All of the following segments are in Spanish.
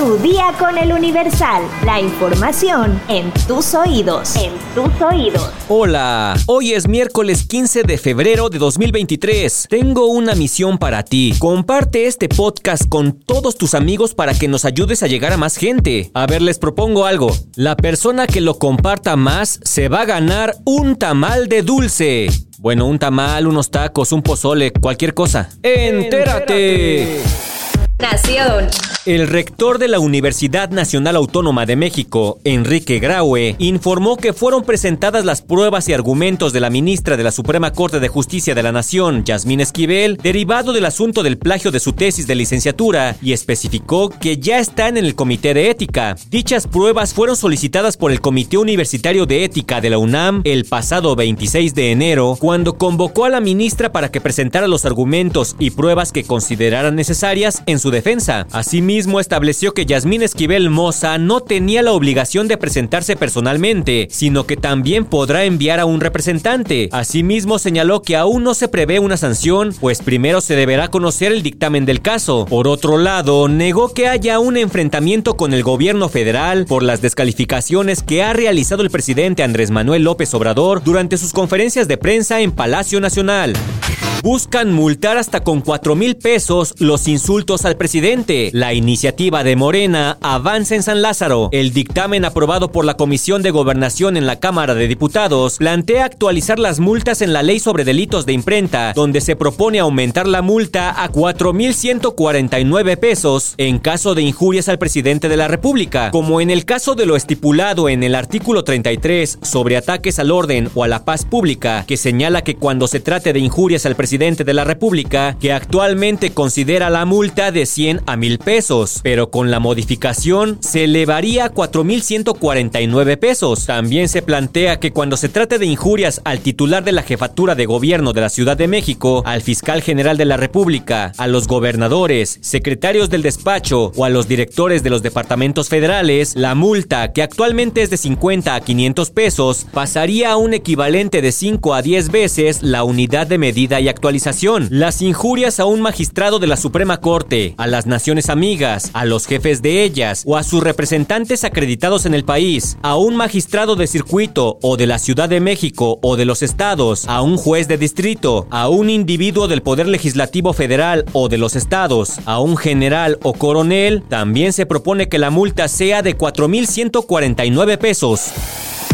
Tu día con el Universal. La información en tus oídos. En tus oídos. Hola, hoy es miércoles 15 de febrero de 2023. Tengo una misión para ti. Comparte este podcast con todos tus amigos para que nos ayudes a llegar a más gente. A ver, les propongo algo. La persona que lo comparta más se va a ganar un tamal de dulce. Bueno, un tamal, unos tacos, un pozole, cualquier cosa. ¡Entérate! Nación. El rector de la Universidad Nacional Autónoma de México, Enrique Graue, informó que fueron presentadas las pruebas y argumentos de la ministra de la Suprema Corte de Justicia de la Nación, Yasmín Esquivel, derivado del asunto del plagio de su tesis de licenciatura, y especificó que ya están en el Comité de Ética. Dichas pruebas fueron solicitadas por el Comité Universitario de Ética de la UNAM el pasado 26 de enero, cuando convocó a la ministra para que presentara los argumentos y pruebas que consideraran necesarias en su defensa. Asimismo, mismo estableció que Yasmín Esquivel Moza no tenía la obligación de presentarse personalmente, sino que también podrá enviar a un representante. Asimismo señaló que aún no se prevé una sanción, pues primero se deberá conocer el dictamen del caso. Por otro lado, negó que haya un enfrentamiento con el gobierno federal por las descalificaciones que ha realizado el presidente Andrés Manuel López Obrador durante sus conferencias de prensa en Palacio Nacional. Buscan multar hasta con 4 mil pesos los insultos al presidente. La iniciativa de Morena avanza en San Lázaro. El dictamen aprobado por la Comisión de Gobernación en la Cámara de Diputados plantea actualizar las multas en la ley sobre delitos de imprenta, donde se propone aumentar la multa a 4.149 pesos en caso de injurias al presidente de la República, como en el caso de lo estipulado en el artículo 33 sobre ataques al orden o a la paz pública, que señala que cuando se trate de injurias al presidente de la República, que actualmente considera la multa de 100 a 1000 pesos, pero con la modificación se elevaría a 4149 pesos. También se plantea que cuando se trate de injurias al titular de la jefatura de gobierno de la Ciudad de México, al fiscal general de la República, a los gobernadores, secretarios del despacho o a los directores de los departamentos federales, la multa, que actualmente es de 50 a 500 pesos, pasaría a un equivalente de 5 a 10 veces la unidad de medida y actualización. Las injurias a un magistrado de la Suprema Corte, a las naciones amigas, a los jefes de ellas o a sus representantes acreditados en el país, a un magistrado de circuito o de la Ciudad de México o de los estados, a un juez de distrito, a un individuo del Poder Legislativo Federal o de los estados, a un general o coronel, también se propone que la multa sea de 4.149 pesos.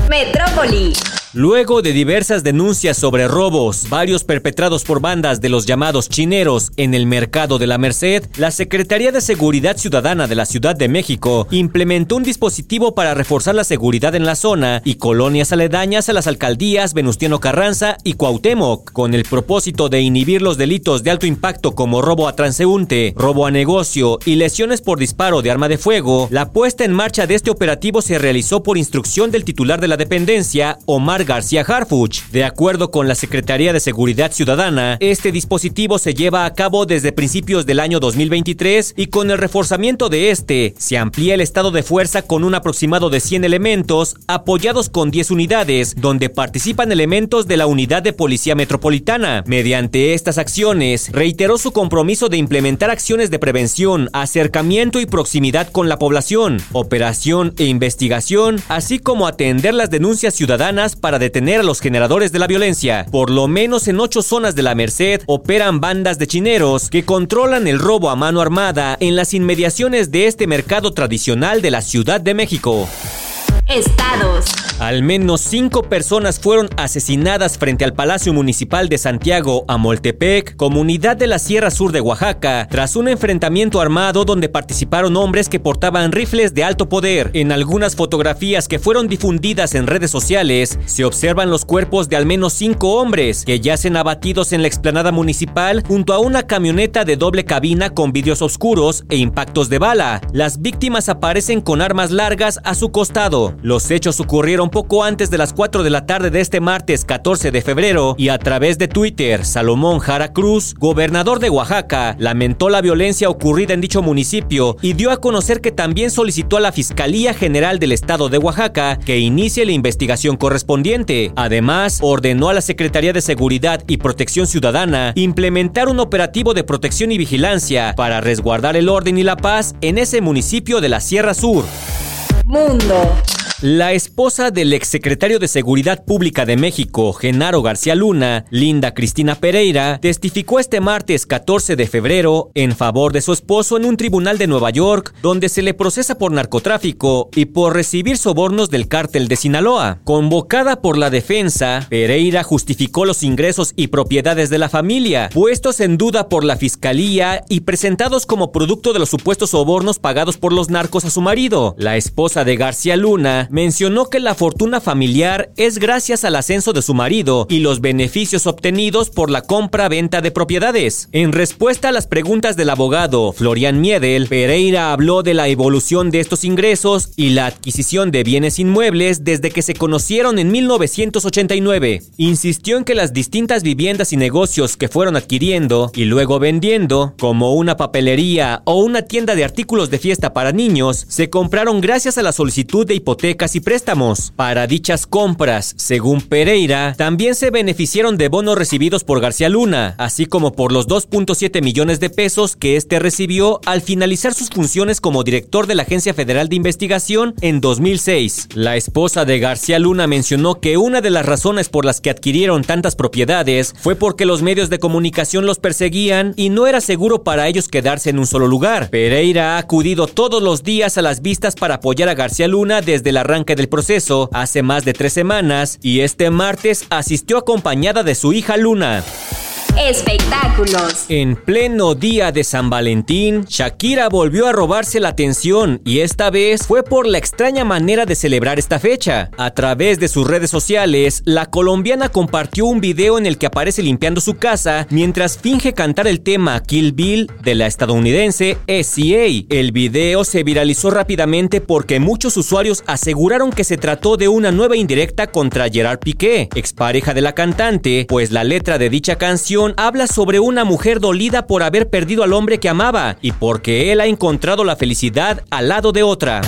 Metrópoli. Luego de diversas denuncias sobre robos, varios perpetrados por bandas de los llamados chineros en el mercado de la Merced, la Secretaría de Seguridad Ciudadana de la Ciudad de México implementó un dispositivo para reforzar la seguridad en la zona y colonias aledañas a las alcaldías Venustiano Carranza y Cuauhtémoc, con el propósito de inhibir los delitos de alto impacto como robo a transeúnte, robo a negocio y lesiones por disparo de arma de fuego. La puesta en marcha de este operativo se realizó por instrucción del titular de la dependencia, Omar García Harfuch. De acuerdo con la Secretaría de Seguridad Ciudadana, este dispositivo se lleva a cabo desde principios del año 2023 y con el reforzamiento de este se amplía el estado de fuerza con un aproximado de 100 elementos apoyados con 10 unidades, donde participan elementos de la Unidad de Policía Metropolitana. Mediante estas acciones, reiteró su compromiso de implementar acciones de prevención, acercamiento y proximidad con la población, operación e investigación, así como atender las denuncias ciudadanas para detener a los generadores de la violencia. Por lo menos en ocho zonas de la Merced operan bandas de chineros que controlan el robo a mano armada en las inmediaciones de este mercado tradicional de la Ciudad de México. Estados. Al menos cinco personas fueron asesinadas frente al Palacio Municipal de Santiago Amoltepec, comunidad de la Sierra Sur de Oaxaca, tras un enfrentamiento armado donde participaron hombres que portaban rifles de alto poder. En algunas fotografías que fueron difundidas en redes sociales, se observan los cuerpos de al menos cinco hombres que yacen abatidos en la explanada municipal junto a una camioneta de doble cabina con vidrios oscuros e impactos de bala. Las víctimas aparecen con armas largas a su costado. Los hechos ocurrieron poco antes de las 4 de la tarde de este martes 14 de febrero y a través de Twitter, Salomón Jara Cruz, gobernador de Oaxaca, lamentó la violencia ocurrida en dicho municipio y dio a conocer que también solicitó a la Fiscalía General del Estado de Oaxaca que inicie la investigación correspondiente. Además, ordenó a la Secretaría de Seguridad y Protección Ciudadana implementar un operativo de protección y vigilancia para resguardar el orden y la paz en ese municipio de la Sierra Sur. Mundo. La esposa del exsecretario de Seguridad Pública de México, Genaro García Luna, Linda Cristina Pereira, testificó este martes 14 de febrero en favor de su esposo en un tribunal de Nueva York, donde se le procesa por narcotráfico y por recibir sobornos del cártel de Sinaloa. Convocada por la defensa, Pereira justificó los ingresos y propiedades de la familia, puestos en duda por la fiscalía y presentados como producto de los supuestos sobornos pagados por los narcos a su marido. La esposa de García Luna mencionó que la fortuna familiar es gracias al ascenso de su marido y los beneficios obtenidos por la compra-venta de propiedades. En respuesta a las preguntas del abogado Florian Miedel, Pereira habló de la evolución de estos ingresos y la adquisición de bienes inmuebles desde que se conocieron en 1989. Insistió en que las distintas viviendas y negocios que fueron adquiriendo y luego vendiendo, como una papelería o una tienda de artículos de fiesta para niños, se compraron gracias a la solicitud de hipoteca y préstamos. Para dichas compras, según Pereira, también se beneficiaron de bonos recibidos por García Luna, así como por los 2.7 millones de pesos que este recibió al finalizar sus funciones como director de la Agencia Federal de Investigación en 2006. La esposa de García Luna mencionó que una de las razones por las que adquirieron tantas propiedades fue porque los medios de comunicación los perseguían y no era seguro para ellos quedarse en un solo lugar. Pereira ha acudido todos los días a las vistas para apoyar a García Luna desde la arranque del proceso hace más de tres semanas y este martes asistió acompañada de su hija Luna. Espectáculos. En pleno día de San Valentín, Shakira volvió a robarse la atención y esta vez fue por la extraña manera de celebrar esta fecha. A través de sus redes sociales, la colombiana compartió un video en el que aparece limpiando su casa mientras finge cantar el tema Kill Bill de la estadounidense SCA. El video se viralizó rápidamente porque muchos usuarios aseguraron que se trató de una nueva indirecta contra Gerard Piqué, expareja de la cantante, pues la letra de dicha canción habla sobre una mujer dolida por haber perdido al hombre que amaba y porque él ha encontrado la felicidad al lado de otra.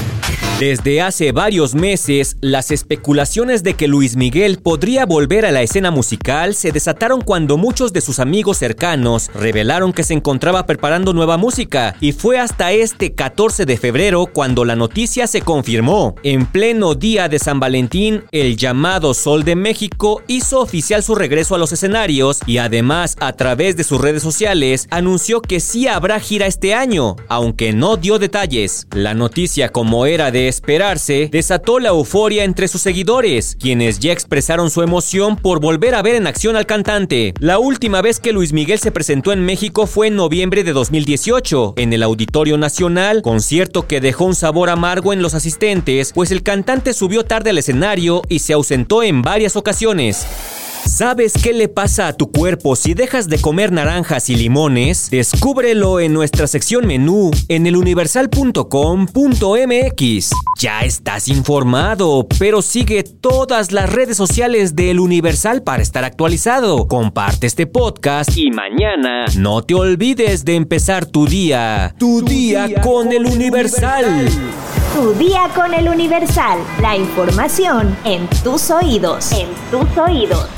Desde hace varios meses, las especulaciones de que Luis Miguel podría volver a la escena musical se desataron cuando muchos de sus amigos cercanos revelaron que se encontraba preparando nueva música y fue hasta este 14 de febrero cuando la noticia se confirmó. En pleno día de San Valentín, el llamado Sol de México hizo oficial su regreso a los escenarios y además a través de sus redes sociales anunció que sí habrá gira este año, aunque no dio detalles. La noticia como era de esperarse, desató la euforia entre sus seguidores, quienes ya expresaron su emoción por volver a ver en acción al cantante. La última vez que Luis Miguel se presentó en México fue en noviembre de 2018, en el Auditorio Nacional, concierto que dejó un sabor amargo en los asistentes, pues el cantante subió tarde al escenario y se ausentó en varias ocasiones. ¿Sabes qué le pasa a tu cuerpo si dejas de comer naranjas y limones? Descúbrelo en nuestra sección menú en eluniversal.com.mx. Ya estás informado, pero sigue todas las redes sociales de El Universal para estar actualizado. Comparte este podcast y mañana no te olvides de empezar tu día. Tu, día, con, El Universal. Tu día con El Universal. La información en tus oídos. En tus oídos.